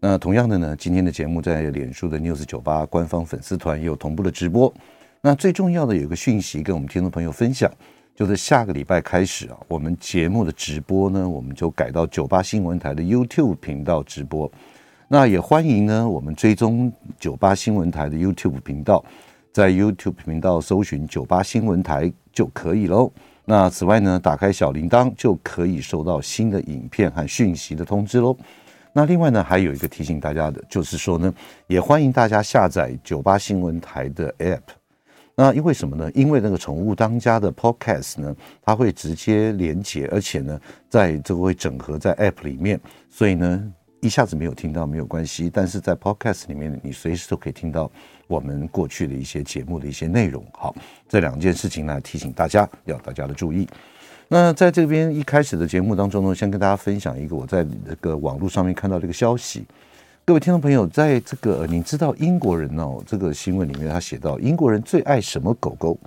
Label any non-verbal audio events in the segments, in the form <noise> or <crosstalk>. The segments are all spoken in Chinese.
那同样的呢，今天的节目在脸书的 News 九八官方粉丝团也有同步的直播。那最重要的有一个讯息跟我们听众朋友分享，就是下个礼拜开始啊，我们节目的直播呢，我们就改到九八新闻台的 YouTube 频道直播。那也欢迎呢，我们追踪九八新闻台的 YouTube 频道，在 YouTube 频道搜寻九八新闻台就可以喽。那此外呢，打开小铃铛就可以收到新的影片和讯息的通知喽。那另外呢，还有一个提醒大家的，就是说呢，也欢迎大家下载九八新闻台的 App。那因为什么呢？因为那个宠物当家的 Podcast 呢，它会直接连接，而且呢，在这个会整合在 App 里面，所以呢，一下子没有听到没有关系。但是在 Podcast 里面，你随时都可以听到我们过去的一些节目的一些内容。好，这两件事情呢，提醒大家，要大家的注意。那在这边一开始的节目当中呢，先跟大家分享一个我在那个网络上面看到的一个消息。各位听众朋友，在这个你知道英国人哦，这个新闻里面他写到英国人最爱什么狗狗？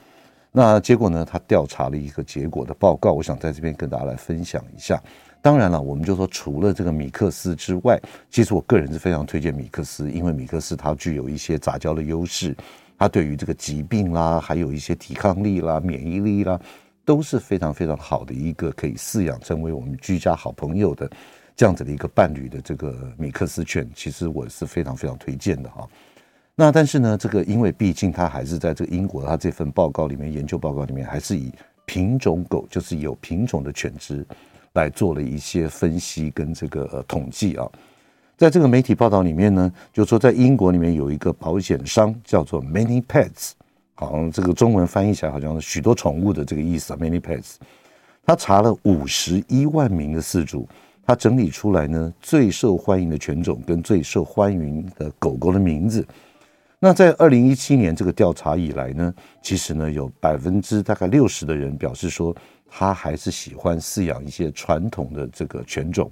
那结果呢，他调查了一个结果的报告，我想在这边跟大家来分享一下。当然了，我们就说除了这个米克斯之外，其实我个人是非常推荐米克斯，因为米克斯它具有一些杂交的优势，它对于这个疾病啦，还有一些抵抗力啦、免疫力啦。都是非常非常好的一个可以饲养成为我们居家好朋友的这样子的一个伴侣的这个米克斯犬，其实我是非常非常推荐的哈。那但是呢，这个因为毕竟它还是在这个英国，它这份报告里面研究报告里面还是以品种狗，就是有品种的犬只来做了一些分析跟这个统计啊。在这个媒体报道里面呢，就说在英国里面有一个保险商叫做 Many Pets。好像这个中文翻译起来好像是许多宠物的这个意思啊，Many Pets。他查了五十一万名的饲主，他整理出来呢最受欢迎的犬种跟最受欢迎的狗狗的名字。那在二零一七年这个调查以来呢，其实呢有百分之大概六十的人表示说，他还是喜欢饲养一些传统的这个犬种。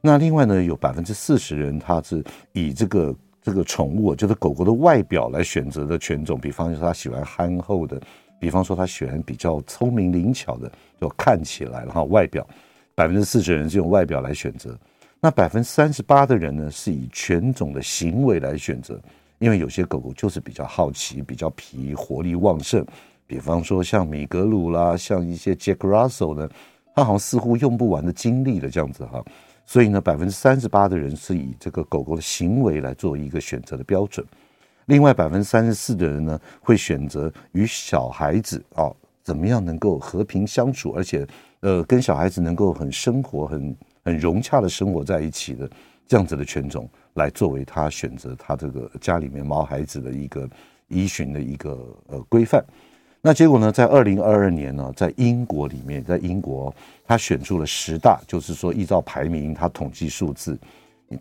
那另外呢有百分之四十人他是以这个。这个宠物就是狗狗的外表来选择的犬种，比方说他喜欢憨厚的，比方说他喜欢比较聪明灵巧的，就看起来然后外表，百分之四十的人是用外表来选择，那百分之三十八的人呢是以犬种的行为来选择，因为有些狗狗就是比较好奇、比较皮、活力旺盛，比方说像米格鲁啦，像一些 Jack Russell 呢，它好像似乎用不完的精力的这样子哈。所以呢，百分之三十八的人是以这个狗狗的行为来做一个选择的标准。另外，百分之三十四的人呢，会选择与小孩子啊、怎么样能够和平相处，而且呃，跟小孩子能够很生活、很很融洽的生活在一起的这样子的犬种，来作为他选择他这个家里面毛孩子的一个依循的一个呃规范。那结果呢，在二零二二年呢，在英国里面，在英国，他选出了十大，就是说依照排名，他统计数字。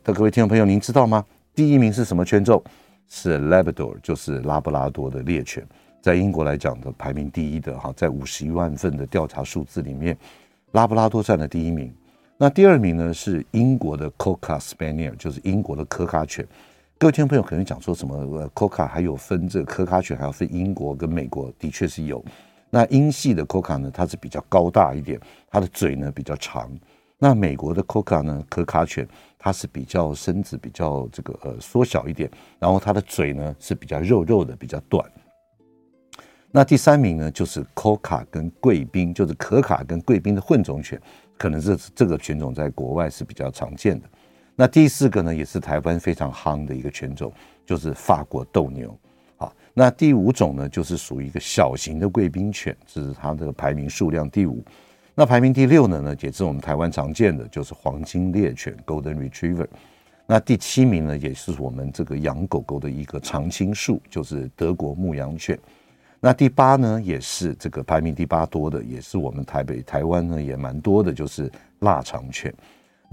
的各位听众朋友，您知道吗？第一名是什么犬种？是 Labrador，就是拉布拉多的猎犬，在英国来讲的排名第一的哈，在五十一万份的调查数字里面，拉布拉多占了第一名。那第二名呢，是英国的 Cocker Spaniel，就是英国的可卡犬。各位听众朋友可能讲说什么？呃，Cocker 还有分这个可卡犬，还有分英国跟美国，的确是有。那英系的 Cocker 呢，它是比较高大一点，它的嘴呢比较长。那美国的 Coca 呢，可卡犬，它是比较身子比较这个呃缩小一点，然后它的嘴呢是比较肉肉的，比较短。那第三名呢，就是 Cocker 跟贵宾，就是可卡跟贵宾的混种犬，可能这这个犬种在国外是比较常见的。那第四个呢，也是台湾非常夯的一个犬种，就是法国斗牛。好，那第五种呢，就是属于一个小型的贵宾犬，这是它的排名数量第五。那排名第六呢，呢也是我们台湾常见的，就是黄金猎犬 （Golden Retriever）。那第七名呢，也是我们这个养狗狗的一个常青树，就是德国牧羊犬。那第八呢，也是这个排名第八多的，也是我们台北、台湾呢也蛮多的，就是腊肠犬。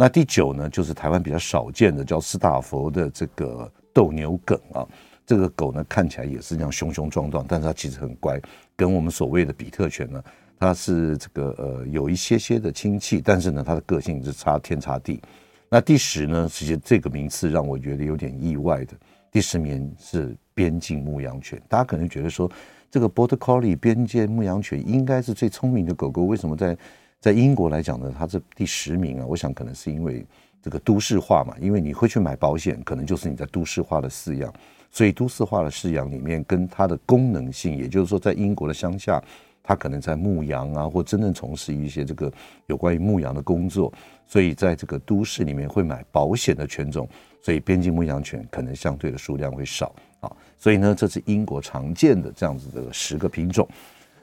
那第九呢，就是台湾比较少见的，叫斯塔佛的这个斗牛梗啊，这个狗呢看起来也是这样雄雄壮壮，但是它其实很乖，跟我们所谓的比特犬呢，它是这个呃有一些些的亲戚，但是呢它的个性是差天差地。那第十呢，其实这个名次让我觉得有点意外的，第十名是边境牧羊犬。大家可能觉得说，这个 Border Collie 边界牧羊犬应该是最聪明的狗狗，为什么在在英国来讲呢？它是第十名啊？我想可能是因为这个都市化嘛，因为你会去买保险，可能就是你在都市化的饲养，所以都市化的饲养里面跟它的功能性，也就是说，在英国的乡下，它可能在牧羊啊，或真正从事一些这个有关于牧羊的工作。所以在这个都市里面会买保险的犬种，所以边境牧羊犬可能相对的数量会少啊。所以呢，这是英国常见的这样子的十个品种。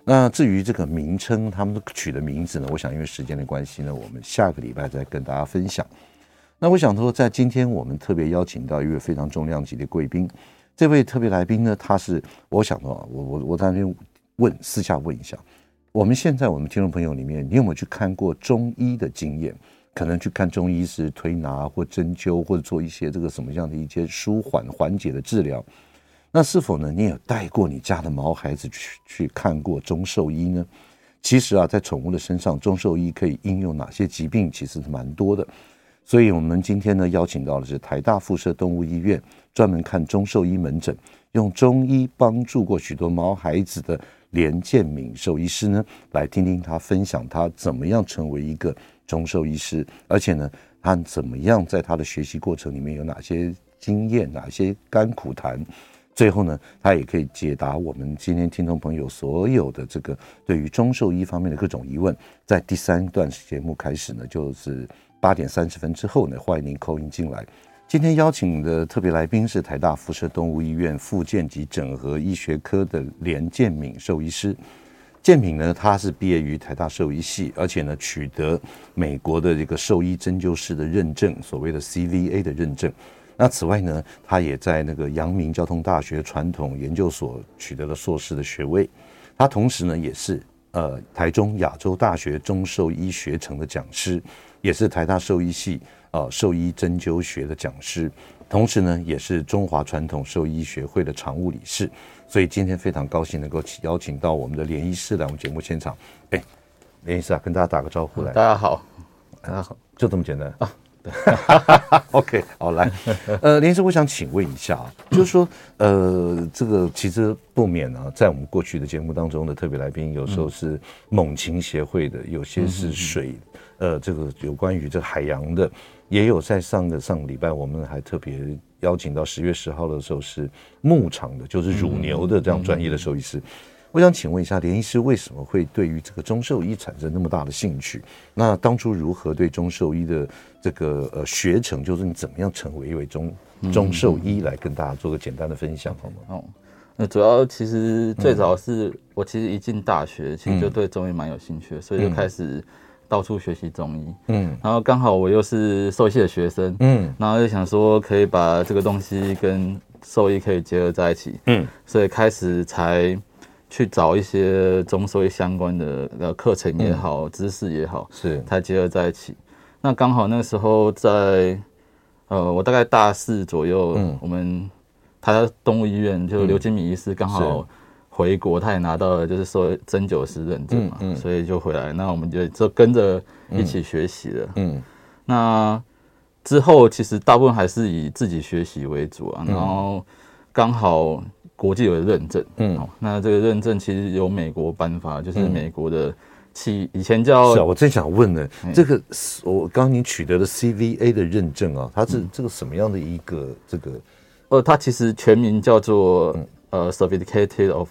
那至于这个名称，他们取的名字呢，我想因为时间的关系呢，我们下个礼拜再跟大家分享。那我想说，在今天我们特别邀请到一位非常重量级的贵宾，这位特别来宾呢，他是我想说，我我我在那边问私下问一下，我们现在我们听众朋友里面，你有没有去看过中医的经验？可能去看中医是推拿或针灸，或者做一些这个什么样的一些舒缓缓解的治疗。那是否呢？你有带过你家的毛孩子去去看过中兽医呢？其实啊，在宠物的身上，中兽医可以应用哪些疾病，其实是蛮多的。所以，我们今天呢，邀请到的是台大附设动物医院专门看中兽医门诊，用中医帮助过许多毛孩子的连建敏兽医师呢，来听听他分享他怎么样成为一个。中兽医师，而且呢，他怎么样在他的学习过程里面有哪些经验，哪些甘苦谈？最后呢，他也可以解答我们今天听众朋友所有的这个对于中兽医方面的各种疑问。在第三段节目开始呢，就是八点三十分之后呢，欢迎您扣音进来。今天邀请的特别来宾是台大辐射动物医院复健及整合医学科的连建敏兽医师。建敏呢，他是毕业于台大兽医系，而且呢，取得美国的这个兽医针灸师的认证，所谓的 CVA 的认证。那此外呢，他也在那个阳明交通大学传统研究所取得了硕士的学位。他同时呢，也是呃台中亚洲大学中兽医学程的讲师，也是台大兽医系呃兽医针灸学的讲师，同时呢，也是中华传统兽医学会的常务理事。所以今天非常高兴能够邀请到我们的连医师来我们节目现场。哎，连医师啊，跟大家打个招呼来。大家好，大家好，就这么简单啊？对，<laughs> OK，好来。呃，林医师，我想请问一下啊，<coughs> 就是说，呃，这个其实不免啊，在我们过去的节目当中的特别来宾，有时候是猛禽协会的，有些是水，呃，这个有关于这个海洋的，也有在上个上个礼拜，我们还特别。邀请到十月十号的时候是牧场的，就是乳牛的这样专业的兽医师。我想请问一下，连医师为什么会对于这个中兽医产生那么大的兴趣？那当初如何对中兽医的这个呃学程，就是你怎么样成为一位中中兽医，来跟大家做个简单的分享好吗？哦，那主要其实最早是我其实一进大学，其实就对中医蛮有兴趣的，所以就开始。到处学习中医，嗯，然后刚好我又是兽医系的学生，嗯，然后就想说可以把这个东西跟兽医可以结合在一起，嗯，所以开始才去找一些中兽医相关的呃课程也好，知识也好，是才结合在一起。那刚好那个时候在呃，我大概大四左右，嗯，我们台大动物医院就刘金米医师刚好。回国，他也拿到了，就是说针灸师认证嘛，所以就回来。那我们就就跟着一起学习了。嗯，嗯那之后其实大部分还是以自己学习为主啊。嗯、然后刚好国际有的认证，嗯，那这个认证其实由美国颁发，就是美国的企以前叫……是啊，我正想问呢，嗯、这个我刚刚你取得的 CVA 的认证啊，它是这个什么样的一个这个？呃，它其实全名叫做。嗯。呃，Certificate of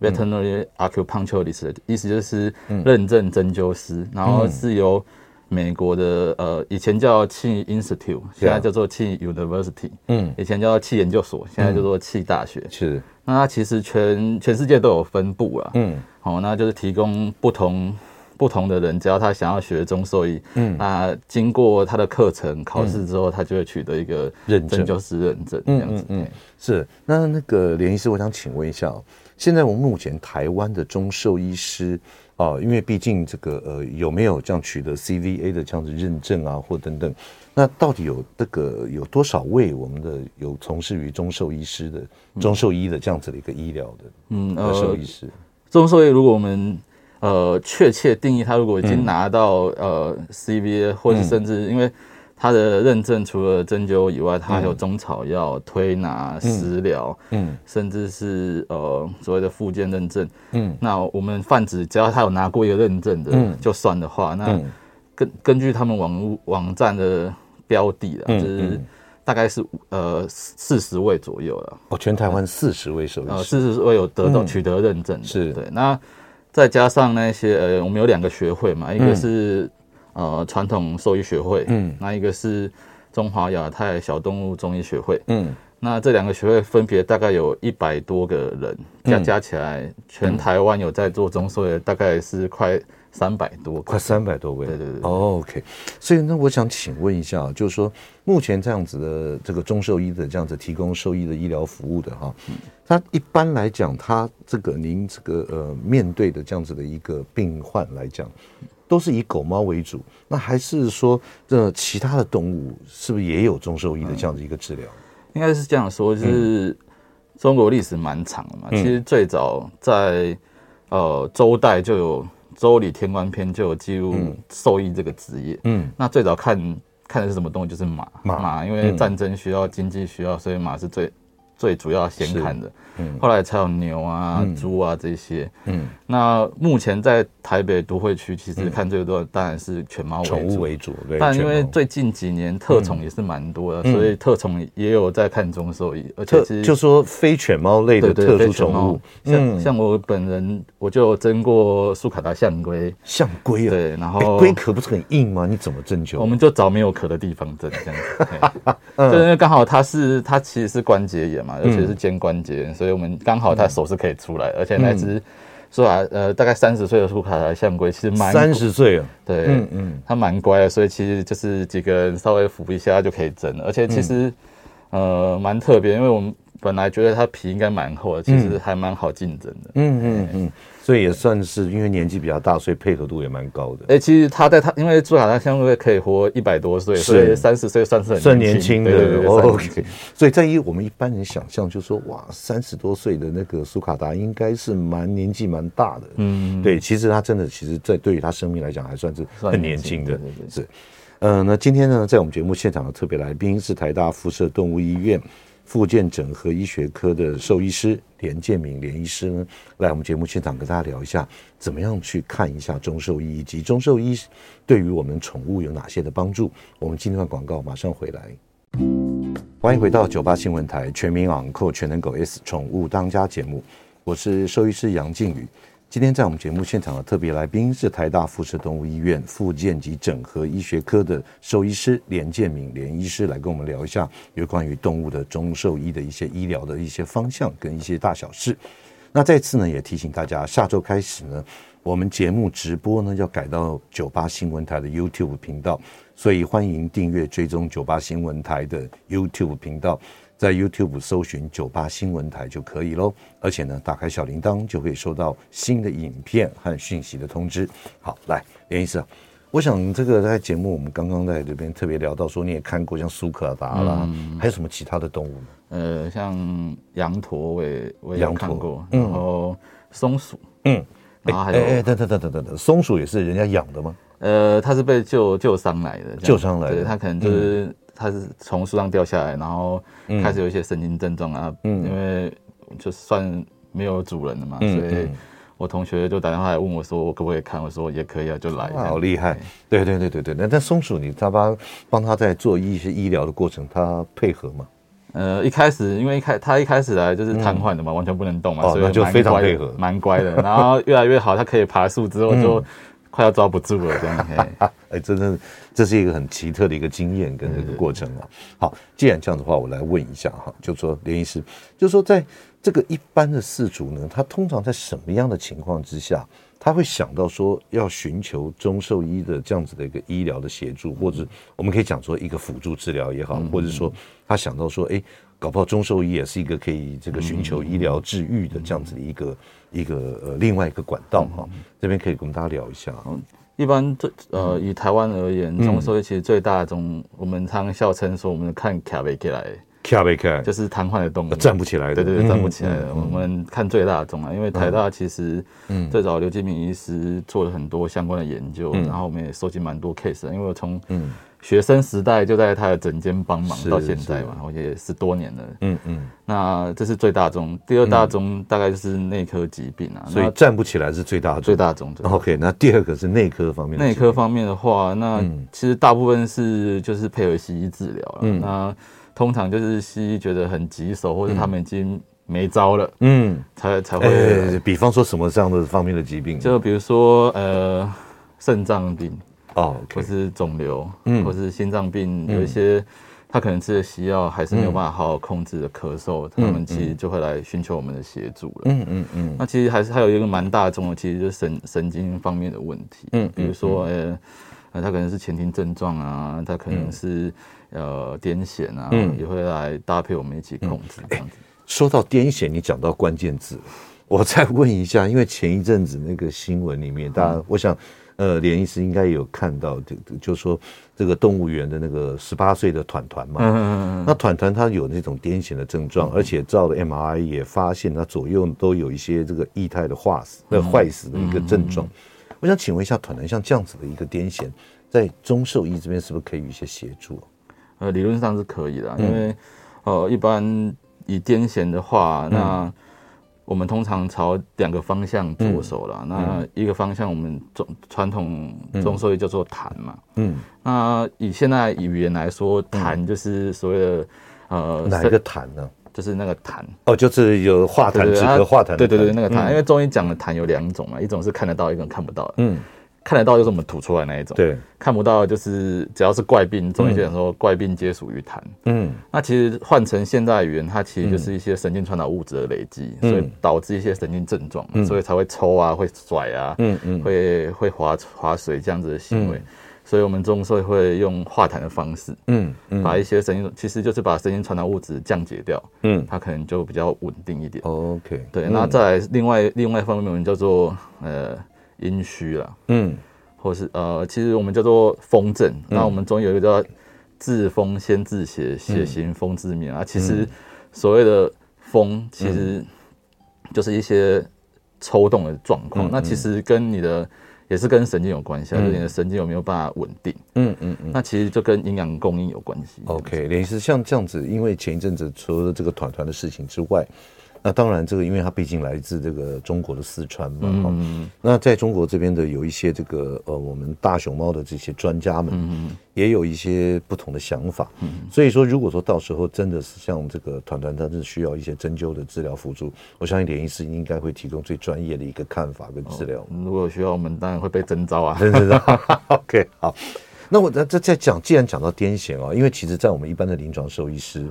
Veterinary Acupuncturist，意思就是认证针灸师，然后是由美国的呃，以前叫气 Institute，现在叫做气 University，嗯，以前叫气研究所，现在叫做气大学，是。那它其实全全世界都有分布啊，嗯，好，那就是提供不同不同的人，只要他想要学中兽医，嗯，那经过他的课程考试之后，他就会取得一个认证，师认证，这样子，嗯。是，那那个连医师，我想请问一下，现在我们目前台湾的中兽医师，啊，因为毕竟这个呃有没有这样取得 CVA 的这样子认证啊，或等等，那到底有这个有多少位我们的有从事于中兽医师的中兽医的这样子的一个医疗的嗯呃兽医师？中兽医如果我们呃确切定义，他如果已经拿到、嗯、呃 CVA 或者甚至因为。它的认证除了针灸以外，它还有中草药、嗯、推拿、食疗，嗯，甚至是呃所谓的复健认证，嗯，那我们泛指只要他有拿过一个认证的，嗯，就算的话，那根根据他们网网站的标的啦，嗯、就是大概是呃四十位左右了。哦，全台湾四十位兽医师，呃，四十位有得到取得认证的，是。对。那再加上那些呃，我们有两个学会嘛，一个是。呃，传统兽医学会，嗯，那一个是中华亚太小动物中医学会，嗯，那这两个学会分别大概有一百多个人，加加起来，全台湾有在做中兽的大概是快三百多，快三百多位，对对对。Oh, OK，所以那我想请问一下，就是说目前这样子的这个中兽医的这样子提供兽医的医疗服务的哈，他一般来讲，他这个您这个呃面对的这样子的一个病患来讲。都是以狗猫为主，那还是说这其他的动物是不是也有中兽医的这样的一个治疗？应该是这样说，就是中国历史蛮长的嘛。其实最早在呃周代就有《周礼天官篇》就有记录兽医这个职业。嗯，那最早看看的是什么东西？就是马马，因为战争需要、经济需要，所以马是最最主要先看的。嗯后来才有牛啊、猪啊这些。嗯，那目前在台北都会区，其实看最多的当然是犬猫为主。宠物为主，但因为最近几年特宠也是蛮多的，所以特宠也有在看中兽医。而且就说非犬猫类的特殊宠物，像像我本人，我就征过苏卡达象龟。象龟啊，对，然后龟壳不是很硬吗？你怎么针灸？我们就找没有壳的地方针，这样子。<laughs> 就因为刚好它是它其实是关节炎嘛，而且是肩关节炎，所以。我们刚好他手是可以出来，而且那只说啊，呃，大概三十岁的苏卡达象龟，其实蛮三十岁了，对，嗯嗯，它蛮乖的，所以其实就是几个人稍微扶一下就可以整了，而且其实呃蛮特别，因为我们本来觉得它皮应该蛮厚的，其实还蛮好进诊的，嗯嗯嗯。所以也算是因为年纪比较大，所以配合度也蛮高的。哎，其实他在他因为朱卡达相对可以活一百多岁，所以三十岁算是很算年轻的。对对对，OK。所以在于我们一般人想象，就是说哇，三十多岁的那个苏卡达应该是蛮年纪蛮大的。嗯，对，其实他真的，其实，在对于他生命来讲，还算是很年轻的。是，嗯，那今天呢，在我们节目现场的特别来宾是台大附设动物医院。复健整合医学科的兽医师连建明连医师呢，来我们节目现场跟大家聊一下，怎么样去看一下中兽医以及中兽医对于我们宠物有哪些的帮助。我们今天的广告，马上回来。欢迎回到九八新闻台全民昂扣全能狗 S 宠物当家节目，我是兽医师杨靖宇。今天在我们节目现场的特别来宾是台大附设动物医院复健及整合医学科的兽医师连健铭连医师，来跟我们聊一下有关于动物的中兽医的一些医疗的一些方向跟一些大小事。那再次呢，也提醒大家，下周开始呢，我们节目直播呢要改到九八新闻台的 YouTube 频道，所以欢迎订阅追踪九八新闻台的 YouTube 频道。在 YouTube 搜寻九八新闻台就可以喽，而且呢，打开小铃铛就可以收到新的影片和讯息的通知。好，来连医师啊，我想这个在节目我们刚刚在这边特别聊到说，你也看过像苏克达啦，嗯、还有什么其他的动物呢？呃，像羊驼我也我也看过，嗯、然后松鼠，嗯，然后还有，等等等等等等，松鼠也是人家养的吗？呃，它是被救救伤来的，救伤来的，它可能就是。嗯它是从树上掉下来，然后开始有一些神经症状啊，嗯，因为就算没有主人了嘛，嗯、所以我同学就打电话来问我说，我可不可以看？我说也可以啊，就来。好厉害！对对对对对。那但松鼠你他帮帮他在做一些医疗的过程，他配合吗？呃，一开始因为一开他一开始来就是瘫痪的嘛，嗯、完全不能动嘛，哦、所以就非常配合，蛮乖的。然后越来越好，他可以爬树之后就。快要抓不住了，这样。<laughs> 哎，真的，这是一个很奇特的一个经验跟这个过程啊。好，既然这样的话，我来问一下哈，就说连医师，就说在这个一般的饲主呢，他通常在什么样的情况之下，他会想到说要寻求中兽医的这样子的一个医疗的协助，或者我们可以讲说一个辅助治疗也好，或者说他想到说，哎，搞不好中兽医也是一个可以这个寻求医疗治愈的这样子的一个、嗯、一个呃另外一个管道哈。嗯、这边可以跟大家聊一下。嗯，一般最呃以台湾而言，中兽医其实最大的中，我们常笑称说我们看卡贝克来。卡贝克就是瘫痪的动物，站不起来的。对对对，站不起来的。我们看最大宗啊，因为台大其实最早刘金明医师做了很多相关的研究，然后我们也收集蛮多 case。因为我从学生时代就在他的诊间帮忙到现在嘛，我也十多年了。嗯嗯。那这是最大宗，第二大宗大概就是内科疾病啊。所以站不起来是最大宗。最大宗。OK，那第二个是内科方面。内科方面的话，那其实大部分是就是配合西医治疗了。那通常就是西医觉得很棘手，或者他们已经没招了，嗯，才才会、欸。比方说什么这样的方面的疾病？就比如说呃，肾脏病哦或是肿瘤，嗯，或是心脏病，嗯、有一些他可能吃的西药还是没有办法好好控制的咳嗽，嗯、他们其实就会来寻求我们的协助了。嗯嗯嗯。那其实还是还有一个蛮大众的，其实就是神神经方面的问题。嗯，比如说呃，他可能是前庭症状啊，他可能是。嗯呃，癫痫啊，嗯，也会来搭配我们一起控制这样子。嗯欸、说到癫痫，你讲到关键字，我再问一下，因为前一阵子那个新闻里面，大家，嗯、我想，呃，连医师应该有看到，就就说这个动物园的那个十八岁的团团嘛，嗯嗯嗯，那团团他有那种癫痫的症状，嗯、而且照了 MRI 也发现他左右都有一些这个液态的化死、那坏死的一个症状。我想请问一下，团团像这样子的一个癫痫，在中兽医这边是不是可以有一些协助？呃，理论上是可以的，因为，呃，一般以癫痫的话，那我们通常朝两个方向着手了。那一个方向，我们中传统中兽医叫做痰嘛。嗯。那以现在语言来说，痰就是所谓的呃哪一个痰呢？就是那个痰。哦，就是有化痰止咳化痰。对对对，那个痰，因为中医讲的痰有两种嘛，一种是看得到，一种看不到。嗯。看得到就是我们吐出来那一种，对，看不到就是只要是怪病，中医讲说怪病皆属于痰。嗯，那其实换成现代语言，它其实就是一些神经传导物质的累积，所以导致一些神经症状，所以才会抽啊，会甩啊，嗯嗯，会会滑滑水这样子的行为。所以我们中医会用化痰的方式，嗯嗯，把一些神经，其实就是把神经传导物质降解掉，嗯，它可能就比较稳定一点。OK，对，那再来另外另外一方面，我们叫做呃。阴虚了，嗯，或是呃，其实我们叫做风症。那、嗯、我们中医有一个叫治风先治邪，邪行风自灭啊。其实所谓的风，其实就是一些抽动的状况。嗯、那其实跟你的也是跟神经有关系，嗯、就是你的神经有没有办法稳定？嗯嗯嗯。那其实就跟营养供应有关系。OK，连是像这样子，因为前一阵子除了这个团团的事情之外。那当然，这个因为它毕竟来自这个中国的四川嘛，嗯，那在中国这边的有一些这个呃，我们大熊猫的这些专家们，嗯，也有一些不同的想法，嗯，所以说如果说到时候真的是像这个团团，他是需要一些针灸的治疗辅助，我相信连医师应该会提供最专业的一个看法跟治疗。如果需要，我们当然会被征召啊，真是的。OK，好，那我在在在讲，既然讲到癫痫啊，因为其实在我们一般的临床兽医师。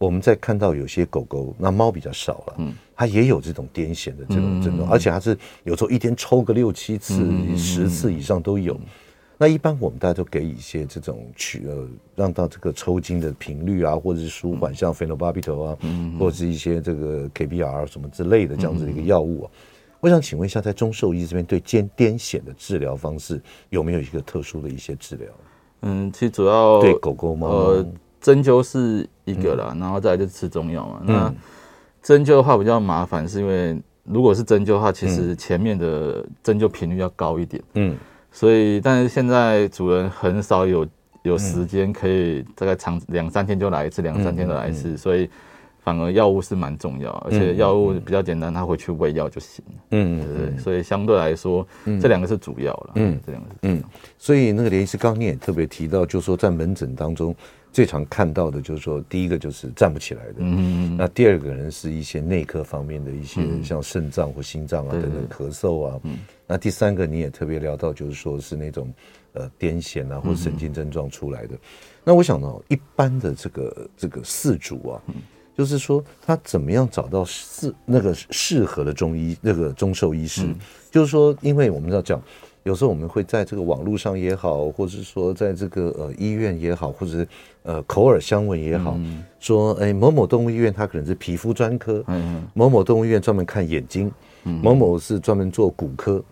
我们在看到有些狗狗，那猫比较少了，嗯，它也有这种癫痫的这种症状，而且它是有时候一天抽个六七次、十次以上都有。那一般我们大家都给一些这种去呃，让到这个抽筋的频率啊，或者是舒缓，像菲诺巴比妥啊，或者是一些这个 KBR 什么之类的这样子的一个药物啊。我想请问一下，在中兽医这边对癫癫痫的治疗方式有没有一个特殊的一些治疗？嗯，其实主要对狗狗猫。针灸是一个啦，然后再来就吃中药嘛。那针灸的话比较麻烦，是因为如果是针灸的话，其实前面的针灸频率要高一点。嗯，所以但是现在主人很少有有时间可以大概长两三天就来一次，两三天就来一次，所以反而药物是蛮重要，而且药物比较简单，他回去喂药就行。嗯，对对，所以相对来说，这两个是主要了。嗯，这两个是。嗯，所以那个连医师刚刚你也特别提到，就是说在门诊当中。最常看到的就是说，第一个就是站不起来的，嗯，那第二个人是一些内科方面的一些，像肾脏或心脏啊等等咳嗽啊，嗯，那第三个你也特别聊到，就是说是那种呃癫痫啊或神经症状出来的。那我想呢一般的这个这个四主啊，就是说他怎么样找到适那个适合的中医那个中兽医师，就是说，因为我们要讲。有时候我们会在这个网络上也好，或者是说在这个呃医院也好，或者是呃口耳相闻也好，嗯、说哎某某动物医院它可能是皮肤专科，嗯，某某动物医院专门看眼睛。某某是专门做骨科，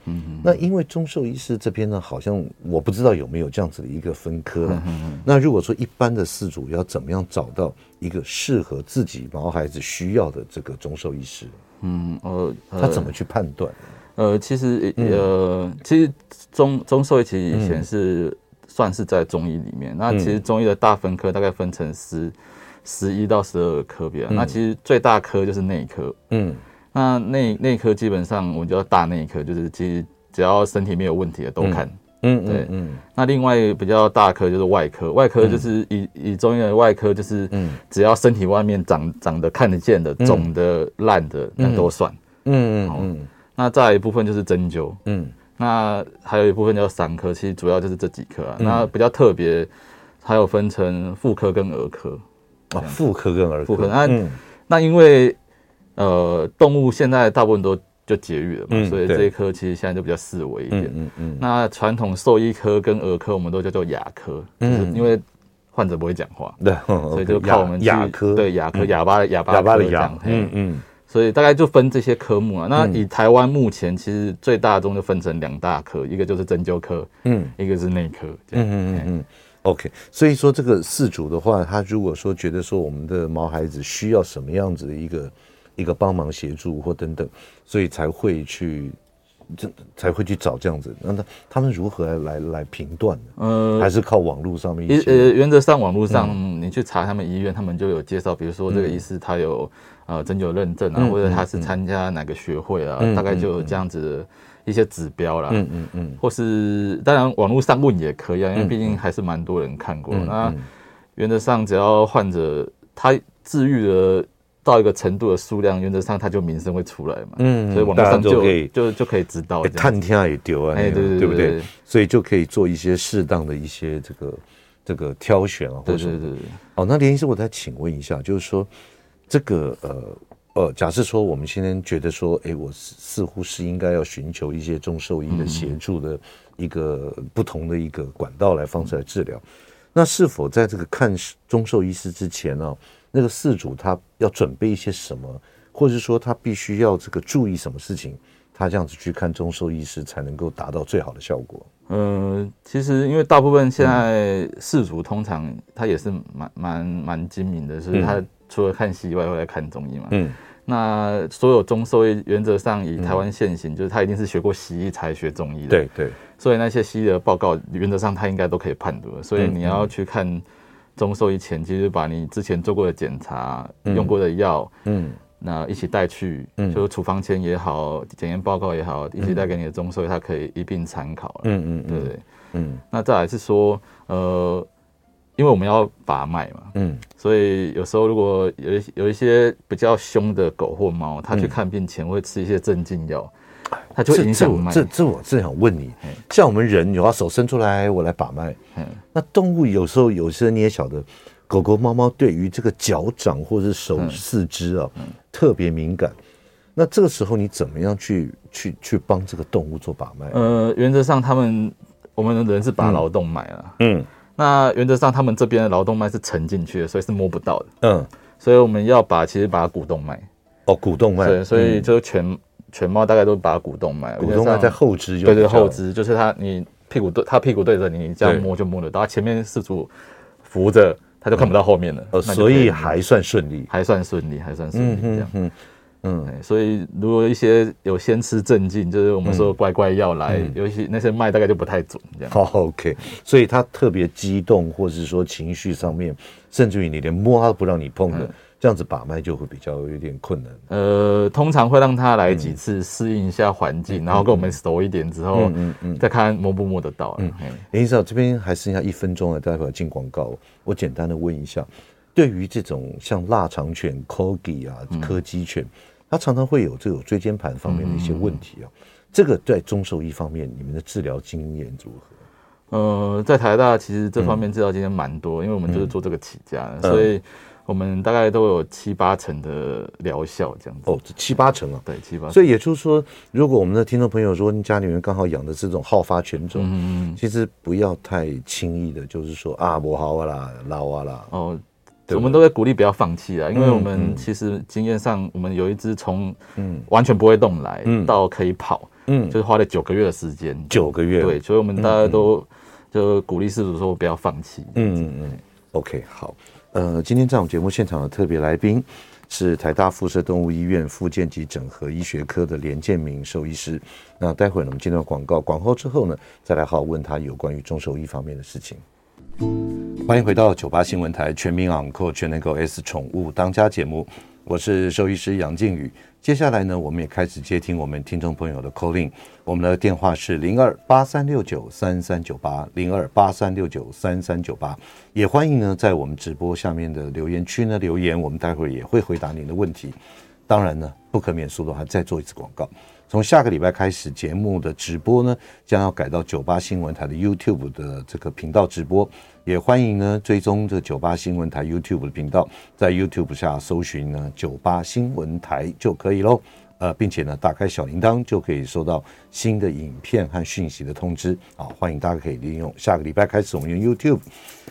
那因为中兽医师这边呢，好像我不知道有没有这样子的一个分科了。嗯哼，那如果说一般的饲主要怎么样找到一个适合自己毛孩子需要的这个中兽医师？嗯，呃，他怎么去判断？呃，其实呃，其实中中兽医其实以前是算是在中医里面，那其实中医的大分科大概分成十十一到十二个科别，那其实最大科就是内科，嗯。那内内科基本上我们叫大内科，就是其实只要身体没有问题的都看。嗯，对，嗯。那另外比较大科就是外科，外科就是以以中医的外科就是，只要身体外面长长得看得见的、肿的、烂的，那都算。嗯嗯嗯。那再一部分就是针灸。嗯。那还有一部分叫散科，其实主要就是这几科啊。那比较特别，还有分成妇科跟儿科。哦，妇科跟儿科。妇科。那那因为。呃，动物现在大部分都就绝育了嘛，嗯、所以这一科其实现在就比较四维一点。嗯嗯。嗯，那传统兽医科跟儿科，我们都叫做牙科，嗯，就是因为患者不会讲话，对，所以就靠我们牙科，对，牙科，哑巴的哑巴，哑巴的哑，嗯嗯。所以大概就分这些科目啊。那以台湾目前其实最大宗就分成两大科，一个就是针灸科，嗯，一个是内科，嗯嗯嗯嗯。OK，所以说这个事主的话，他如果说觉得说我们的毛孩子需要什么样子的一个。一个帮忙协助或等等，所以才会去，这才会去找这样子。那他他们如何来来来评断呢？呃，还是靠网络上面一些？呃，原则上网络上你去查他们医院，他们就有介绍，比如说这个医师他有呃针灸认证啊，或者他是参加哪个学会啊，大概就有这样子的一些指标啦。嗯嗯嗯。或是当然网络上问也可以啊，因为毕竟还是蛮多人看过。那原则上只要患者他治愈了。到一个程度的数量，原则上它就名声会出来嘛。嗯，所以网络上就可以就就可以知道。探听也丢啊，哎，对对对，对不对？所以就可以做一些适当的一些这个这个挑选啊，或者对对对。哦，那连医师，我再请问一下，就是说这个呃呃，假设说我们现在觉得说，哎，我似乎是应该要寻求一些中兽医的协助的一个不同的一个管道来方式来治疗，那是否在这个看中兽医师之前呢？那个事主他要准备一些什么，或者是说他必须要这个注意什么事情，他这样子去看中兽医师才能够达到最好的效果。嗯、呃，其实因为大部分现在事主通常他也是蛮蛮蛮精明的，就是他除了看西医外，会来看中医嘛。嗯。那所有中兽医原则上以台湾现行，就是他一定是学过西医才学中医的。对对。所以那些西医的报告原则上他应该都可以判读，所以你要去看。中兽医前，其实把你之前做过的检查、嗯、用过的药，嗯，那一起带去，嗯，就是处方签也好，检验报告也好，一起带给你的中兽医，他可以一并参考，嗯嗯，对不对？嗯，那再来是说，呃，因为我们要把脉嘛，嗯，所以有时候如果有一有一些比较凶的狗或猫，它去看病前会吃一些镇静药。它就影响脉。这这我正想问你，像我们人有把手伸出来，我来把脉。那动物有时候有时候你也晓得，狗狗、猫猫对于这个脚掌或者是手四肢啊，特别敏感。那这个时候你怎么样去去去帮这个动物做把脉？呃，原则上他们我们的人是把劳动脉啊，嗯，那原则上他们这边的劳动脉是沉进去的，所以是摸不到的。嗯，所以我们要把其实把股动脉。哦，股动脉。对，所以就全。犬猫大概都把股动脉，股动脉在后肢，对对，后肢就是它，你屁股对，它屁股对着你，这样摸就摸得到。前面四足扶着，它就看不到后面了。呃，所以还算顺利，还算顺利，还算顺利这样。嗯嗯，所以如果一些有先吃镇静，就是我们说乖乖要来，尤其那些脉大概就不太准这样。好，OK，所以他特别激动，或者是说情绪上面，甚至于你连摸他都不让你碰的。这样子把脉就会比较有点困难。呃，通常会让他来几次适应一下环境，然后跟我们熟一点之后，嗯嗯，再看摸不摸得到。嗯，林医生，这边还剩下一分钟了，待会儿进广告。我简单的问一下，对于这种像腊肠犬、Corgi 啊、柯基犬，它常常会有这种椎间盘方面的一些问题啊。这个在中兽医方面，你们的治疗经验如何？呃，在台大其实这方面治疗经验蛮多，因为我们就是做这个起家的，所以。我们大概都有七八成的疗效这样子。哦，七八成啊？对，七八成。所以也就是说，如果我们的听众朋友说你家里面刚好养的是这种好发犬种，嗯嗯，其实不要太轻易的，就是说啊，不好啊啦，老啊啦。哦，我们都在鼓励不要放弃啊，因为我们其实经验上，我们有一只从嗯完全不会动来到可以跑，嗯，就是花了九个月的时间，九个月。对，所以我们大家都就鼓励饲主说不要放弃。嗯嗯嗯。OK，好。呃，今天在我们节目现场的特别来宾是台大附设动物医院复健及整合医学科的连建明兽医师。那待会儿呢，我们接段广告，广告之后呢，再来好好问他有关于中兽医方面的事情。欢迎回到九八新闻台全民昂扣全能狗 S 宠物当家节目，我是兽医师杨靖宇。接下来呢，我们也开始接听我们听众朋友的 call in，我们的电话是零二八三六九三三九八零二八三六九三三九八，也欢迎呢在我们直播下面的留言区呢留言，我们待会儿也会回答您的问题。当然呢，不可免俗的话，再做一次广告。从下个礼拜开始，节目的直播呢将要改到九八新闻台的 YouTube 的这个频道直播。也欢迎呢追踪这九八新闻台 YouTube 的频道，在 YouTube 下搜寻呢九八新闻台就可以喽。呃，并且呢打开小铃铛就可以收到新的影片和讯息的通知。好，欢迎大家可以利用。下个礼拜开始，我们用 YouTube。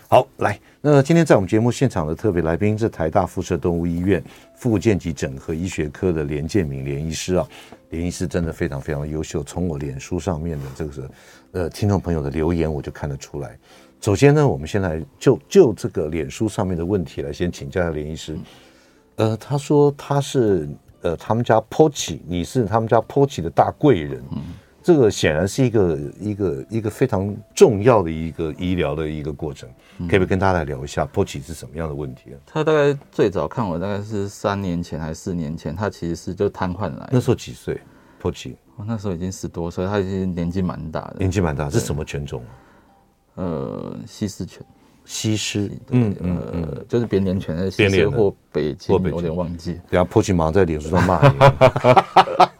好，来，那今天在我们节目现场的特别来宾是台大附设动物医院复健及整合医学科的连建铭连医师啊。连医师真的非常非常的优秀，从我脸书上面的这个呃听众朋友的留言我就看得出来。首先呢，我们先来就就这个脸书上面的问题来先请教一下连医师。呃，他说他是呃他们家 Pochi，你是他们家 Pochi 的大贵人。嗯，这个显然是一个一个一个非常重要的一个医疗的一个过程，可不可以跟大家来聊一下 Pochi 是什么样的问题啊？他大概最早看我大概是三年前还是四年前，他其实是就瘫痪来。那时候几岁？Pochi？我那时候已经十多岁，他已经年纪蛮大的。年纪蛮大，是什么犬种？呃，西施犬，西施，嗯嗯嗯，就是边脸犬的西施或北京，我有点忘记。等下破去忙在脸书上骂你。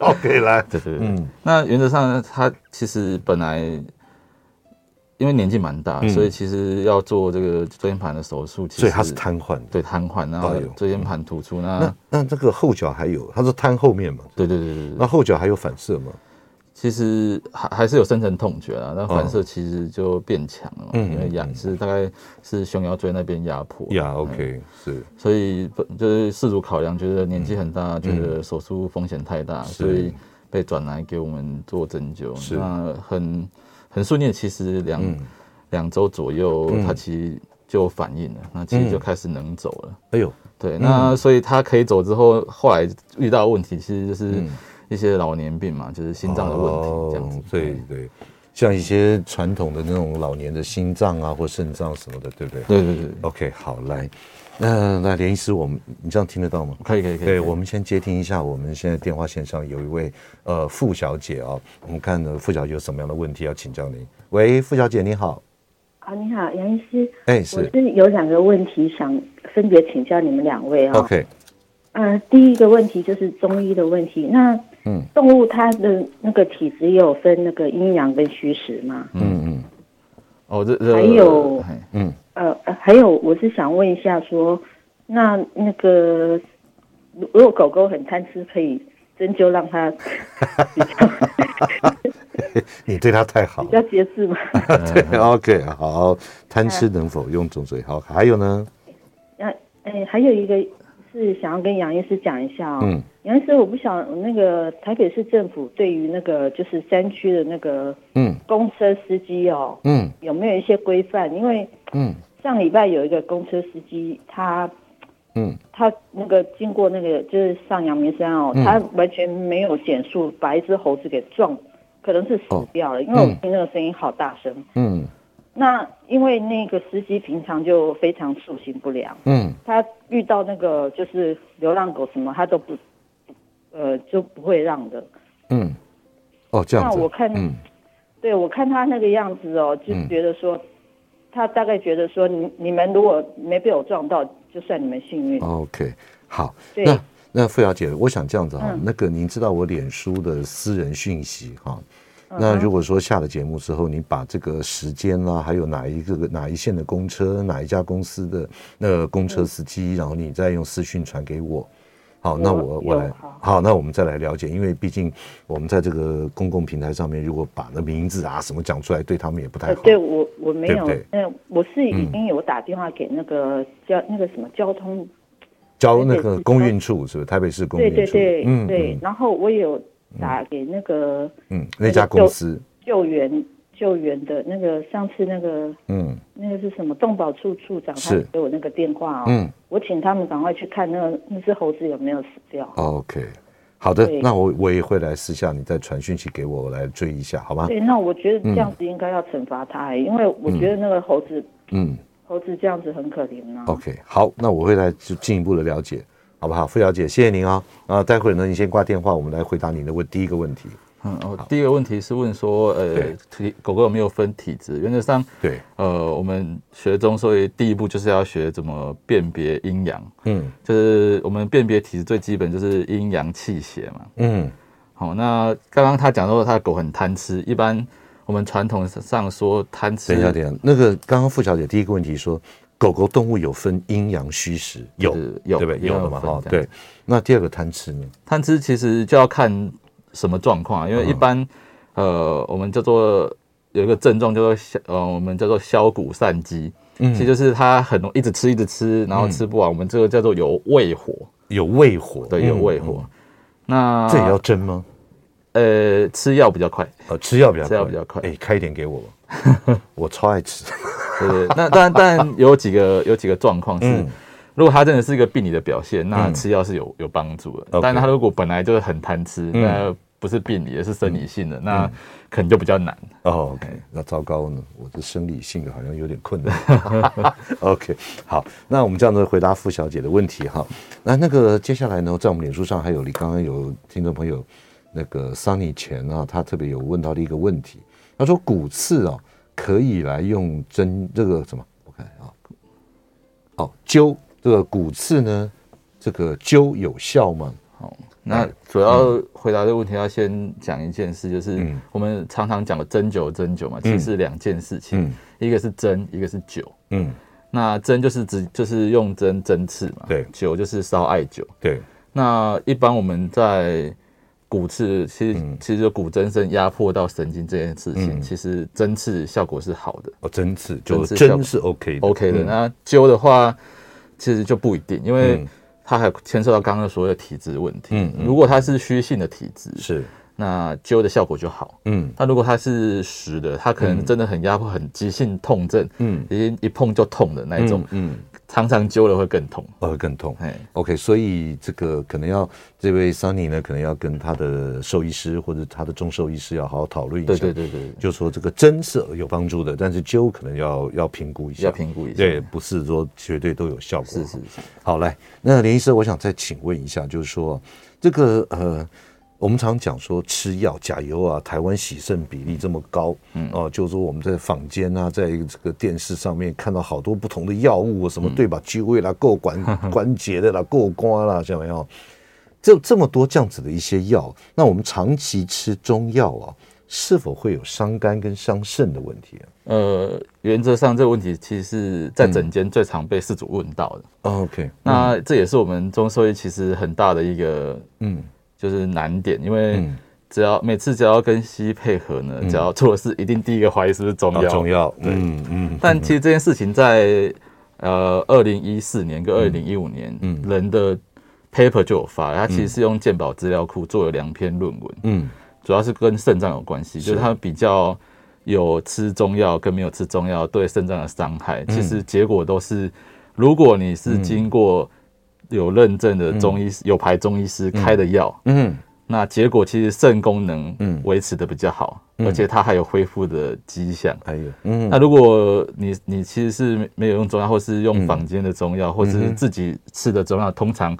<laughs> OK，来，<laughs> 对对对，嗯，那原则上他其实本来因为年纪蛮大，所以其实要做这个椎间盘的手术，所以他是瘫痪，对瘫痪，然后椎间盘突出。那那这个后脚还有，他是瘫后面嘛？对对对对，那后脚还有反射吗？其实还还是有深层痛觉啊，那反射其实就变强了嘛，嗯，因为压是大概是胸腰椎那边压迫。呀，OK，是，所以就是事主考量，觉得年纪很大，觉得手术风险太大，所以被转来给我们做针灸。那很很顺利，其实两两周左右，他其实就反应了，那其实就开始能走了。哎呦，对，那所以他可以走之后，后来遇到问题其实就是。一些老年病嘛，就是心脏的问题，这样子。对对，像一些传统的那种老年的心脏啊，或肾脏什么的，对不对？对对对。OK，好，来，那那连医师，我们你这样听得到吗？可以可以可以。对，我们先接听一下，我们现在电话线上有一位呃傅小姐啊，我们看呢傅小姐有什么样的问题要请教您。喂，傅小姐你好。啊，你好，杨医师。哎，是。我是有两个问题想分别请教你们两位啊。OK。嗯，第一个问题就是中医的问题，那。嗯，动物它的那个体质也有分那个阴阳跟虚实嘛？嗯嗯。哦，这这还有，嗯呃还有，我是想问一下说，说那那个如果狗狗很贪吃，可以针灸让它比较？你对它太好，比较节制嘛？<laughs> 对，OK，好，贪吃能否用中嘴？好，还有呢？那哎，还有一个。是想要跟杨医师讲一下哦，嗯，杨医师，我不想那个台北市政府对于那个就是山区的那个嗯公车司机哦，嗯，有没有一些规范？因为嗯。上礼拜有一个公车司机，他嗯。他那个经过那个就是上阳明山哦，他完全没有减速，把一只猴子给撞，可能是死掉了，因为我听那个声音好大声，嗯。那因为那个司机平常就非常素行不良，嗯，他遇到那个就是流浪狗什么，他都不，呃，就不会让的，嗯，哦，这样子。那我看，嗯，对我看他那个样子哦，就觉得说，嗯、他大概觉得说，你你们如果没被我撞到，就算你们幸运。OK，好，对那那傅小姐，我想这样子哈，嗯、那个您知道我脸书的私人讯息哈。那如果说下了节目之后，你把这个时间啦，还有哪一个哪一线的公车，哪一家公司的那个公车司机，然后你再用私讯传给我。好，那我我来好，那我们再来了解，因为毕竟我们在这个公共平台上面，如果把那名字啊什么讲出来，对他们也不太好。对我我没有，嗯，我是已经有打电话给那个交那个什么交通交那个公运处，是不是台北市公运处？对对对，嗯对。然后我也有打给那个嗯那家公司救援。救援的那个上次那个嗯，那个是什么动保处处长，他给我那个电话哦，嗯，我请他们赶快去看那个那只猴子有没有死掉。OK，好的，那我我也会来私下你再传讯息给我，我来追一下，好吗？对，那我觉得这样子应该要惩罚他，因为我觉得那个猴子，嗯，猴子这样子很可怜啊。OK，好，那我会来就进一步的了解，好不好？傅小姐，谢谢您啊，啊，待会儿呢，你先挂电话，我们来回答您的问第一个问题。嗯，哦，第一个问题是问说，呃，体狗狗有没有分体质？原则上，对，呃，我们学中所以第一步就是要学怎么辨别阴阳，嗯，就是我们辨别体质最基本就是阴阳气血嘛，嗯，好，那刚刚他讲说他的狗很贪吃，一般我们传统上说贪吃，等一下，等一下，那个刚刚傅小姐第一个问题说，狗狗动物有分阴阳虚实，有有对不对？有的嘛，哈，对。那第二个贪吃呢？贪吃其实就要看。什么状况啊？因为一般，呃，我们叫做有一个症状叫做消，呃，我们叫做消谷散饥，嗯，其实就是它很容易一直吃，一直吃，然后吃不完。我们这个叫做有胃火，有胃火，对，有胃火。那这也要针吗？呃，吃药比较快，呃，吃药比较吃药比较快。哎，开一点给我，<laughs> 我超爱吃。对对，那当然，当然有几个有几个状况是。如果他真的是一个病理的表现，那吃药是有有帮助的。嗯、但是它如果本来就是很贪吃，嗯、那不是病理，而是生理性的，嗯、那可能就比较难。哦，OK，那糟糕呢，我的生理性的好像有点困难。<laughs> OK，好，那我们这样子回答傅小姐的问题哈。那那个接下来呢，在我们脸书上还有你刚刚有听众朋友那个 Sunny 钱啊，他特别有问到的一个问题，他说骨刺啊可以来用针这个什么？我看啊，哦，灸。这个骨刺呢，这个灸有效吗？好，那主要回答这个问题，要先讲一件事，就是我们常常讲的针灸，针灸嘛，其实是两件事情，一个是针，一个是灸。嗯，那针就是指就是用针针刺嘛，对，灸就是烧艾灸。对，那一般我们在骨刺，其实其实就骨增生压迫到神经这件事情，其实针刺效果是好的。哦，针刺就针是 OK 的，OK 的。那灸的话。其实就不一定，因为它还牵涉到刚刚所有的体质问题。嗯，如果它是虚性的体质，是那灸的效果就好。嗯，那如果它是实的，它可能真的很压迫，很急性痛症。嗯，一一碰就痛的那种。嗯。常常灸了会更痛，会更痛。哎，OK，所以这个可能要这位 Sunny 呢，可能要跟他的兽医师或者他的中兽医师要好好讨论一下。对对对对，就说这个针是有帮助的，但是灸可能要要评估一下，要评估一下。对，不是说绝对都有效果。是是是。好，来，那林医师，我想再请问一下，就是说这个呃。我们常讲说吃药甲油啊，台湾洗肾比例这么高，嗯哦，就是说我们在坊间啊，在这个电视上面看到好多不同的药物，什么对吧？灸胃啦，够关 <laughs> 关节的啦，够关啦，这样这这么多这样子的一些药，那我们长期吃中药啊，是否会有伤肝跟伤肾的问题啊？呃，原则上这个问题其实是在诊间最常被事主问到的。嗯、OK，那这也是我们中兽医其实很大的一个嗯。就是难点，因为只要每次只要跟西医配合呢，只要做的事，一定第一个怀疑是不是中药。中药，对，嗯嗯。但其实这件事情在呃二零一四年跟二零一五年，嗯，人的 paper 就有发，它其实是用健保资料库做了两篇论文，嗯，主要是跟肾脏有关系，就是它比较有吃中药跟没有吃中药对肾脏的伤害，其实结果都是，如果你是经过。有认证的中医师，有牌中医师开的药，嗯，那结果其实肾功能嗯。维持的比较好，而且它还有恢复的迹象，还有，嗯，那如果你你其实是没有用中药，或是用坊间的中药，或者是自己吃的中药，通常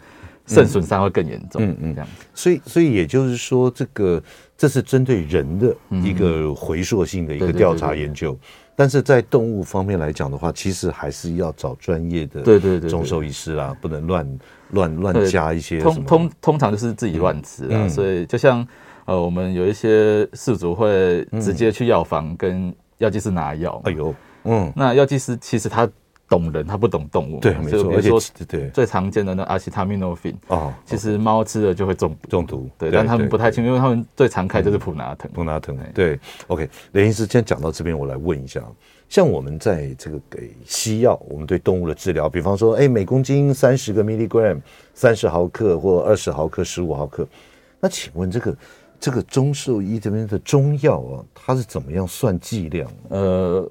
肾损伤会更严重。嗯嗯，这样。所以，所以也就是说，这个这是针对人的一个回溯性的一个调查研究。但是在动物方面来讲的话，其实还是要找专业的对对对中兽医师啦，不能乱乱乱加一些。通通通常就是自己乱吃啊，所以就像呃，我们有一些饲主会直接去药房跟药剂师拿药。哎呦，嗯，那药剂师其实他。懂人，他不懂动物。对，没错。而且，对最常见的那阿西他米诺芬哦，其实猫吃了就会中中毒。对，但他们不太清楚，因为他们最常开就是普拿疼。普拿疼，对。OK，雷医师，先讲到这边，我来问一下，像我们在这个给西药，我们对动物的治疗，比方说，哎，每公斤三十个 milligram，三十毫克或二十毫克、十五毫克，那请问这个这个中兽医这边的中药啊，它是怎么样算剂量？呃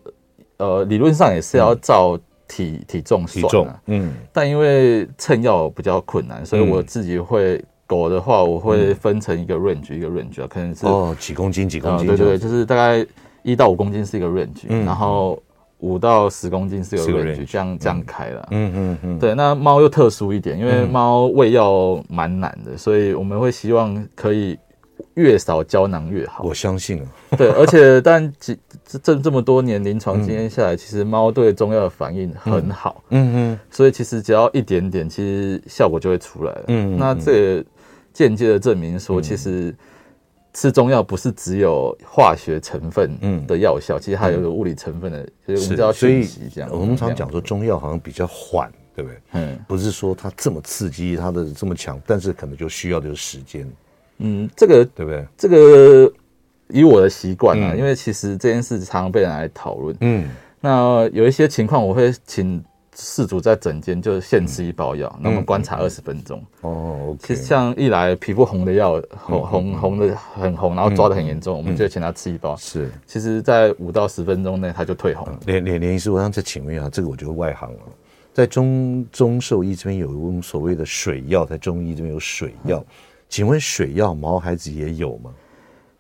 呃，理论上也是要照。体体重算，体重，嗯，但因为称药比较困难，所以我自己会狗的话，我会分成一个 range，一个 range 啊，可能是哦几公斤几公斤，对对对，就是大概一到五公斤是一个 range，然后五到十公斤是一个 range，这样这样开了，嗯嗯嗯，对，那猫又特殊一点，因为猫喂药蛮难的，所以我们会希望可以。越少胶囊越好，我相信啊。对，而且但几这这么多年临床经验下来，嗯、其实猫对中药的反应很好。嗯嗯，所以其实只要一点点，其实效果就会出来了。嗯，那这也间接的证明说，其实吃中药不是只有化学成分的药效，嗯、其实还有个物理成分的，所以我们就要学习这样。我们常讲说中药好像比较缓，对不对？嗯，不是说它这么刺激，它的这么强，但是可能就需要的是时间。嗯，这个对不对？这个以我的习惯啊，因为其实这件事常常被人来讨论。嗯，那有一些情况，我会请事主在诊间就现吃一包药，那么观察二十分钟。哦，其实像一来皮肤红的药，红红红的很红，然后抓的很严重，我们就请他吃一包。是，其实在五到十分钟内他就退红。连连连医师，我想再请问一下，这个我觉得外行了，在中中兽医这边有一种所谓的水药，在中医这边有水药。请问水药毛孩子也有吗？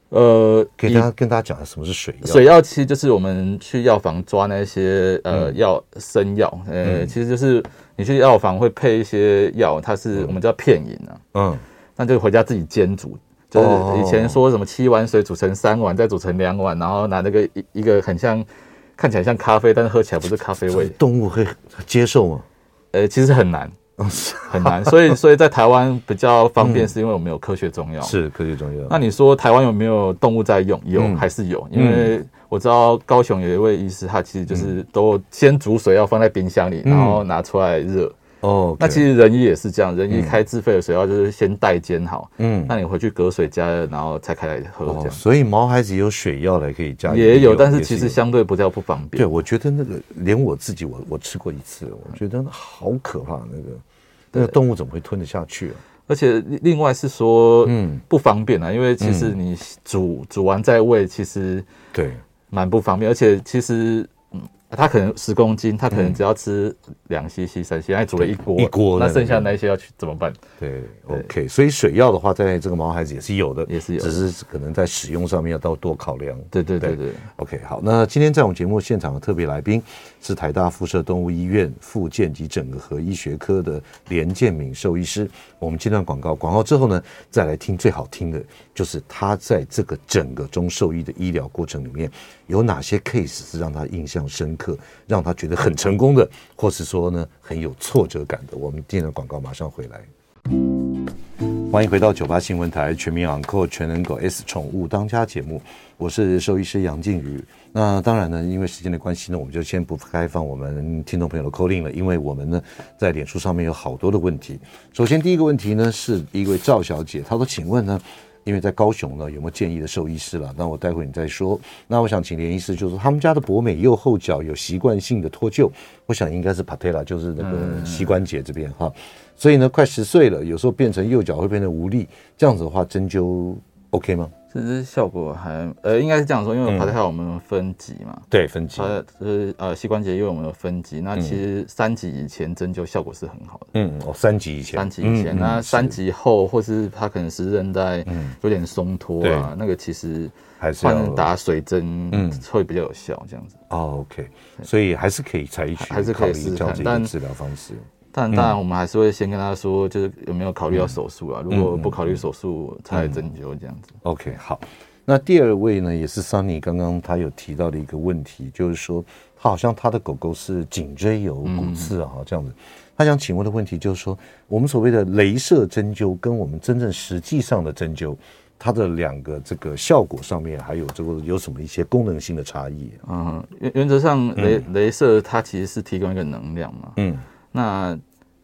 呃，给大家跟大家讲下什么是水药。水药其实就是我们去药房抓那些呃药生药，呃，其实就是你去药房会配一些药，它是我们叫片饮啊，嗯，那就回家自己煎煮，就是以前说什么七碗水煮成三碗，再煮成两碗，然后拿那个一一个很像看起来像咖啡，但是喝起来不是咖啡味，动物会接受吗？呃，其实很难。<laughs> 很难，所以 <laughs> 所以在台湾比较方便，是因为我们有科学中药。是科学中药。那你说台湾有没有动物在用？有还是有？因为我知道高雄有一位医师，他其实就是都先煮水要放在冰箱里，然后拿出来热。哦，那其实人医也是这样，人医开自费的水药就是先代煎好，嗯，那你回去隔水加热，然后才开来喝这样。所以毛孩子有水药来可以加，也有，但是其实相对不叫不方便。对，我觉得那个连我自己我我吃过一次，我觉得好可怕那个。那个动物怎么会吞得下去啊？而且另外是说，嗯，不方便啊，因为其实你煮煮完再喂，其实对蛮不方便，而且其实。他可能十公斤，他可能只要吃两 cc、三 cc，还煮了一锅，一锅，那剩下那些要去怎么办？对，OK。所以水药的话，在这个毛孩子也是有的，也是有，只是可能在使用上面要到多考量。对对对对，OK。好，那今天在我们节目现场的特别来宾是台大附设动物医院附健及整合医学科的连建敏兽医师。我们接段广告，广告之后呢，再来听最好听的，就是他在这个整个中兽医的医疗过程里面有哪些 case 是让他印象深刻，让他觉得很成功的，或是说呢很有挫折感的。我们接段广告马上回来，欢迎回到九八新闻台全民养狗全能狗 S 宠物当家节目，我是兽医师杨静宇。那当然呢，因为时间的关系呢，我们就先不开放我们听众朋友的 call in 了，因为我们呢在脸书上面有好多的问题。首先第一个问题呢是一位赵小姐，她说：“请问呢，因为在高雄呢有没有建议的兽医师了？那我待会你再说。那我想请连医师，就是他们家的博美右后脚有习惯性的脱臼，我想应该是 patella，就是那个膝关节这边哈。所以呢，快十岁了，有时候变成右脚会变得无力，这样子的话针灸 OK 吗？”其实效果还呃，应该是这样说，因为 patella 我们有分级嘛，嗯、对，分级，就是呃膝关节，因为我们有分级，那其实三级以前针灸效果是很好的，嗯，哦，三级以前，三级以前，嗯、那三级后是或是它可能是韧带有点松脱啊，嗯、那个其实还是换打水针嗯。会比较有效，这样子。哦，OK，所以还是可以采取，还是可以试试看，这样子的治疗方式。但当然我们还是会先跟他说，就是有没有考虑要手术啊？如果不考虑手术，才来针灸这样子。OK，好。那第二位呢，也是 Sunny 刚刚他有提到的一个问题，就是说他好像他的狗狗是颈椎有骨刺啊，这样子。他想请问的问题就是说，我们所谓的镭射针灸跟我们真正实际上的针灸，它的两个这个效果上面，还有这个有什么一些功能性的差异？嗯，原原则上，镭镭射它其实是提供一个能量嘛。嗯。那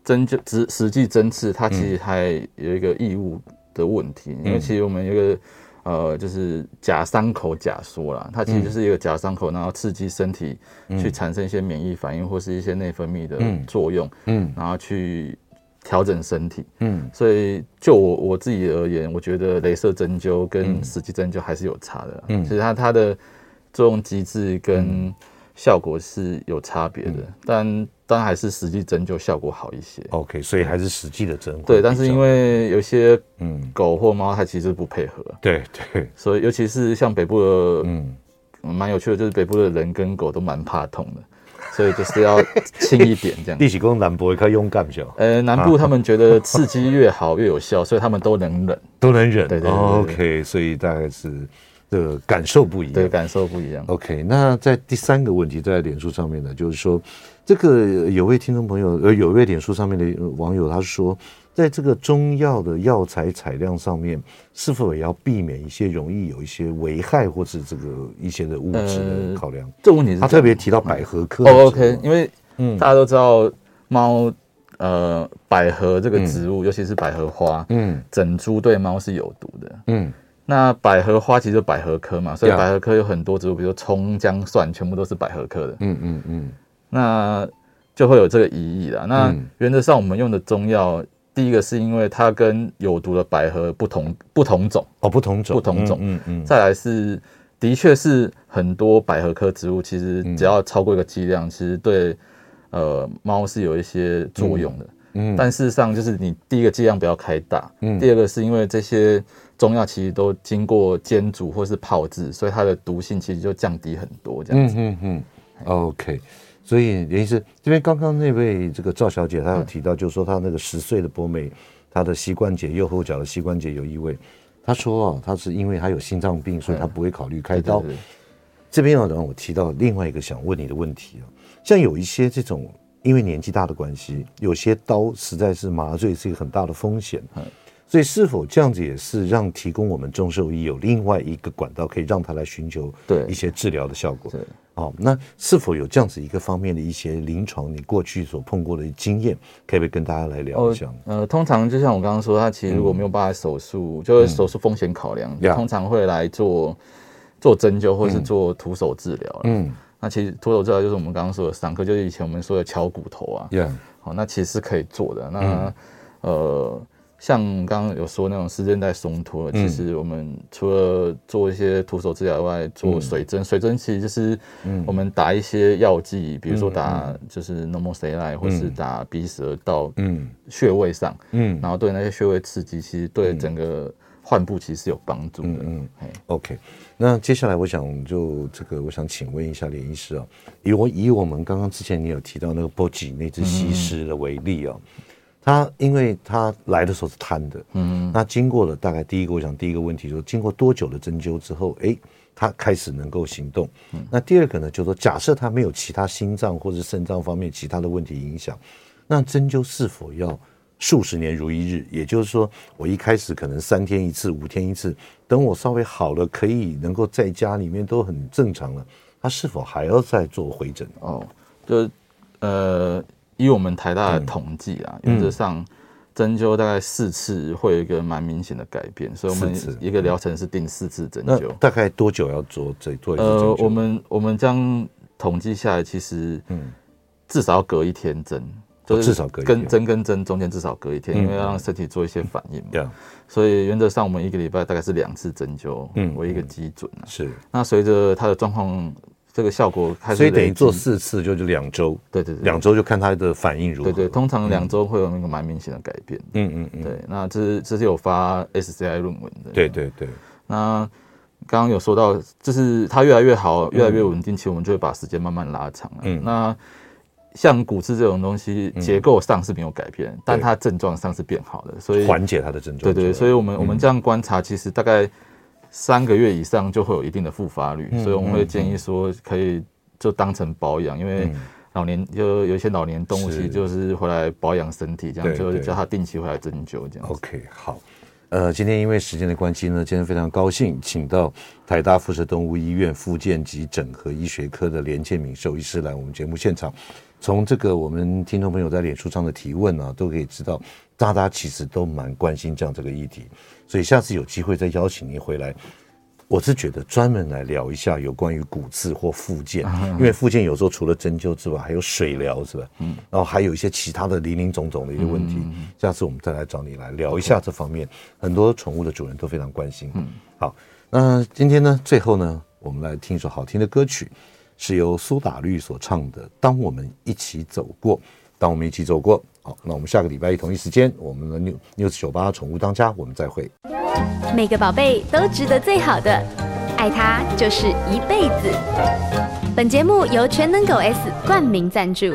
针灸实实际针刺，它其实还有一个异物的问题，因为其实我们有一个。呃，就是假伤口假说啦，它其实就是一个假伤口，然后刺激身体去产生一些免疫反应或是一些内分泌的作用，嗯，然后去调整身体，嗯，所以就我我自己而言，我觉得镭射针灸跟实际针灸还是有差的，嗯，其实它它的作用机制跟效果是有差别的，但。当然还是实际针灸效果好一些。OK，所以还是实际的针。对，但是因为有些嗯狗或猫它其实不配合。对对。所以尤其是像北部的嗯，蛮有趣的，就是北部的人跟狗都蛮怕痛的，所以就是要轻一点这样。立起功南部可以勇敢些。呃，南部他们觉得刺激越好越有效，所以他们都能忍，都能忍。对对对。OK，所以大概是的感受不一样。对，感受不一样。OK，那在第三个问题在脸书上面呢，就是说。这个有位听众朋友，呃，有位脸书上面的网友，他说，在这个中药的药材采量上面，是否也要避免一些容易有一些危害或是这个一些的物质的考量？呃、这个问题是他特别提到百合科。哦，OK，因为嗯，大家都知道猫，呃，百合这个植物，嗯、尤其是百合花，嗯，整株对猫是有毒的，嗯，那百合花其实百合科嘛，所以百合科有很多植物，比如说葱、姜、蒜，全部都是百合科的，嗯嗯嗯。那就会有这个疑义了。那原则上，我们用的中药，嗯、第一个是因为它跟有毒的百合不同，不同种哦，不同种，不同种。嗯嗯。嗯再来是，的确是很多百合科植物，其实只要超过一个剂量，其实对呃猫是有一些作用的。嗯。但事实上，就是你第一个剂量不要开大。嗯。第二个是因为这些中药其实都经过煎煮或是泡制，所以它的毒性其实就降低很多。这样子。嗯嗯嗯。OK。所以原因是这边刚刚那位这个赵小姐，她有提到，就是说她那个十岁的博美，她的膝关节右后脚的膝关节有异味。她说啊，她是因为她有心脏病，所以她不会考虑开刀。这边要让我提到另外一个想问你的问题啊，像有一些这种因为年纪大的关系，有些刀实在是麻醉是一个很大的风险。所以是否这样子也是让提供我们中兽医有另外一个管道，可以让他来寻求对一些治疗的效果？对，哦，那是否有这样子一个方面的一些临床你过去所碰过的经验，可以不可以跟大家来聊一下？呃，通常就像我刚刚说，他其实如果没有办法手术，嗯、就是手术风险考量，嗯、通常会来做做针灸或是做徒手治疗。嗯，那其实徒手治疗就是我们刚刚说的散科，就是以前我们说的敲骨头啊。Yeah. 好，那其实是可以做的。那、嗯、呃。像刚刚有说那种丝韧带松脱，其实我们除了做一些徒手治疗外，做水针，水针其实就是我们打一些药剂，比如说打就是 Normoxidase 或是打鼻舌到穴位上，嗯，然后对那些穴位刺激，其实对整个患部其实是有帮助的。嗯，OK。那接下来我想就这个，我想请问一下连医师啊，以我以我们刚刚之前你有提到那个波吉那只西施的为例啊。他因为他来的时候是瘫的，嗯，那经过了大概第一个，我想第一个问题就是经过多久的针灸之后，哎，他开始能够行动。嗯，那第二个呢，就是说假设他没有其他心脏或者肾脏方面其他的问题影响，那针灸是否要数十年如一日？也就是说，我一开始可能三天一次、五天一次，等我稍微好了，可以能够在家里面都很正常了，他是否还要再做回诊？哦，就呃。以我们台大的统计啊，原则上针灸大概四次会有一个蛮明显的改变，所以我们一个疗程是定四次针灸。大概多久要做这做一次我们我们将统计下来，其实嗯，至少要隔一天针，就是至少隔跟针跟针中间至少隔一天，因为要让身体做一些反应嘛。对。所以原则上我们一个礼拜大概是两次针灸，嗯，为一个基准。是。那随着他的状况。这个效果开始，所以等于做四次就是两周，对对对，两周就看它的反应如何。对对，通常两周会有那个蛮明显的改变。嗯嗯嗯，对，那这是这是有发 SCI 论文的。对对对。那刚刚有说到，就是它越来越好，越来越稳定，其实我们就会把时间慢慢拉长了。嗯。那像骨刺这种东西，结构上是没有改变，嗯、但它症状上是变好的，所以缓解它的症状。对，对对，所以我们、嗯、我们这样观察，其实大概三个月以上就会有一定的复发率，嗯、所以我们会建议说，可以就当成保养，因为老年就有一些老年动物其实就是回来保养身体，这样就叫他定期回来针灸这样。OK，好。呃，今天因为时间的关系呢，今天非常高兴，请到台大附设动物医院复健及整合医学科的连建敏兽医师来我们节目现场。从这个我们听众朋友在脸书上的提问啊，都可以知道，大家其实都蛮关心这样这个议题，所以下次有机会再邀请您回来。我是觉得专门来聊一下有关于骨刺或复健，因为复健有时候除了针灸之外，还有水疗，是吧？嗯，然后还有一些其他的林林总总的一些问题。下次我们再来找你来聊一下这方面，很多宠物的主人都非常关心。嗯，好，那今天呢，最后呢，我们来听一首好听的歌曲，是由苏打绿所唱的《当我们一起走过》。当我们一起走过，好，那我们下个礼拜一同一时间，我们的 New News 酒吧宠物当家，我们再会。每个宝贝都值得最好的，爱它就是一辈子。本节目由全能狗 S 冠名赞助。